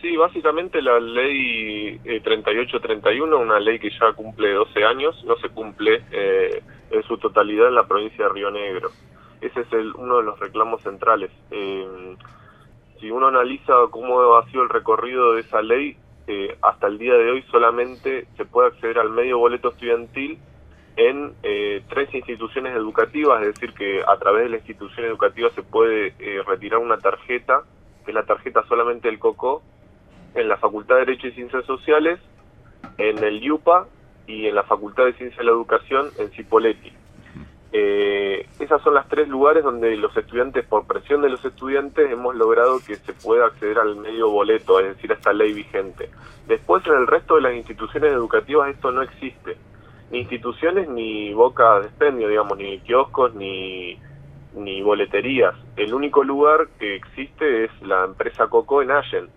Sí, básicamente la ley eh, 3831, una ley que ya cumple 12 años, no se cumple eh, en su totalidad en la provincia de Río Negro. Ese es el, uno de los reclamos centrales. Eh, si uno analiza cómo ha sido el recorrido de esa ley, eh, hasta el día de hoy solamente se puede acceder al medio boleto estudiantil en eh, tres instituciones educativas, es decir, que a través de la institución educativa se puede eh, retirar una tarjeta, que es la tarjeta solamente del COCO, en la Facultad de Derecho y Ciencias Sociales, en el IUPA y en la Facultad de Ciencia de la Educación en Cipolletti. Eh, esas son las tres lugares donde los estudiantes, por presión de los estudiantes, hemos logrado que se pueda acceder al medio boleto, es decir, a esta ley vigente. Después, en el resto de las instituciones educativas esto no existe. Ni instituciones ni boca de expendio, digamos, ni kioscos, ni, ni boleterías. El único lugar que existe es la empresa Coco en Allen,